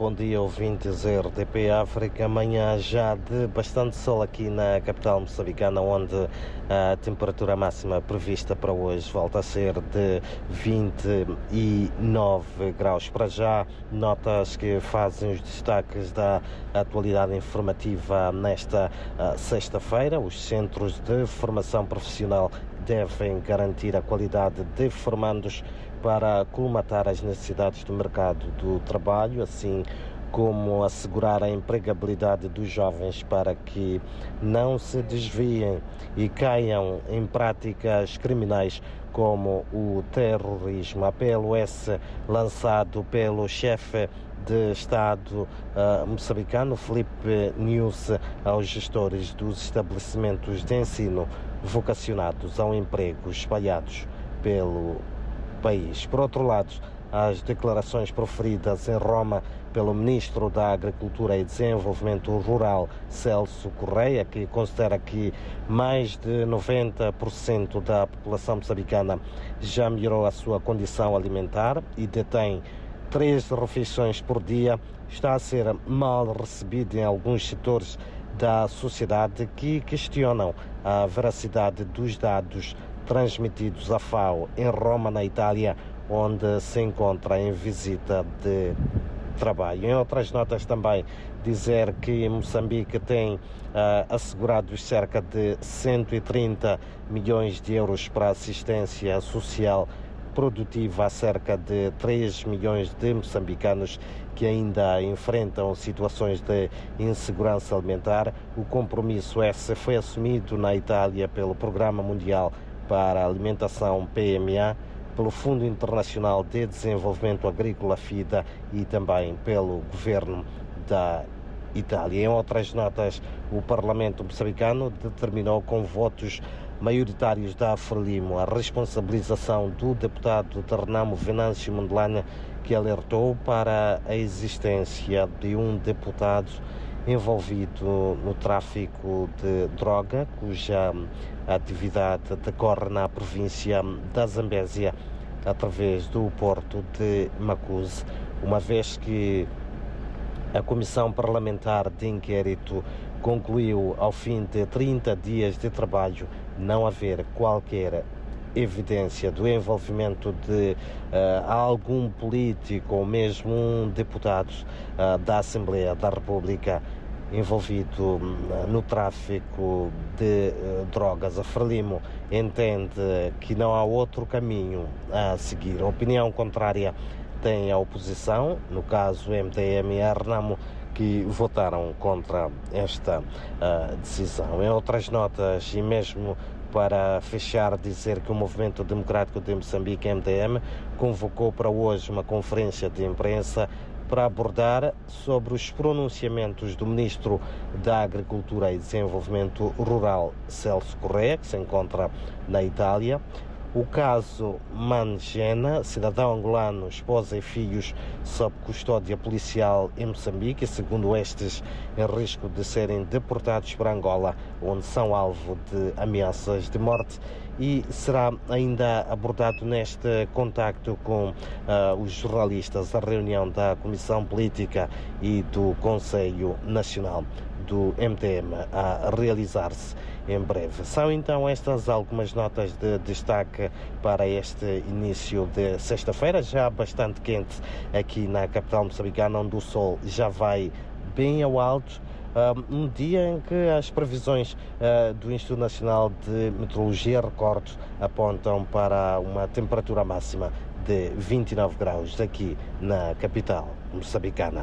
Bom dia, ouvintes RDP África. Amanhã já de bastante sol aqui na capital moçambicana, onde a temperatura máxima prevista para hoje volta a ser de 29 graus. Para já, notas que fazem os destaques da atualidade informativa nesta uh, sexta-feira. Os centros de formação profissional devem garantir a qualidade de formandos para colmatar as necessidades do mercado do trabalho, assim como assegurar a empregabilidade dos jovens para que não se desviem e caiam em práticas criminais como o terrorismo. Apelo esse lançado pelo chefe de Estado uh, moçambicano, Felipe News, aos gestores dos estabelecimentos de ensino vocacionados ao emprego espalhados pelo país. Por outro lado, as declarações proferidas em Roma pelo Ministro da Agricultura e Desenvolvimento Rural, Celso Correia, que considera que mais de 90% da população moçambicana já melhorou a sua condição alimentar e detém três refeições por dia, está a ser mal recebido em alguns setores da sociedade que questionam a veracidade dos dados transmitidos à FAO em Roma, na Itália, onde se encontra em visita de trabalho. Em outras notas também dizer que Moçambique tem uh, cerca de 130 milhões de euros para assistência social produtiva a cerca de 3 milhões de moçambicanos que ainda enfrentam situações de insegurança alimentar. O compromisso esse foi assumido na Itália pelo Programa Mundial para a Alimentação PMA, pelo Fundo Internacional de Desenvolvimento Agrícola FIDA e também pelo Governo da Itália. Em outras notas, o Parlamento moçambicano determinou com votos maioritários da Frelimo a responsabilização do deputado de Renamo Venâncio Mondelana, que alertou para a existência de um deputado envolvido no tráfico de droga, cuja atividade decorre na província da Zambésia através do porto de Macuse, uma vez que a Comissão Parlamentar de Inquérito concluiu, ao fim de 30 dias de trabalho, não haver qualquer evidência do envolvimento de uh, algum político ou mesmo um deputado uh, da Assembleia da República envolvido uh, no tráfico de drogas. A Frelimo entende que não há outro caminho a seguir. A opinião contrária tem a oposição, no caso MDM e a Renamo, que votaram contra esta uh, decisão. Em outras notas, e mesmo para fechar, dizer que o Movimento Democrático de Moçambique, MDM, convocou para hoje uma conferência de imprensa para abordar sobre os pronunciamentos do Ministro da Agricultura e Desenvolvimento Rural, Celso Correa, que se encontra na Itália, o caso Mangena, cidadão angolano, esposa e filhos sob custódia policial em Moçambique, segundo estes, em risco de serem deportados para Angola, onde são alvo de ameaças de morte. E será ainda abordado neste contacto com uh, os jornalistas a reunião da Comissão Política e do Conselho Nacional do MTM a realizar-se em breve. São então estas algumas notas de destaque para este início de sexta-feira, já bastante quente aqui na capital moçambicana, onde o sol já vai bem ao alto. Um dia em que as previsões uh, do Instituto Nacional de Meteorologia, recordo, apontam para uma temperatura máxima de 29 graus aqui na capital moçambicana.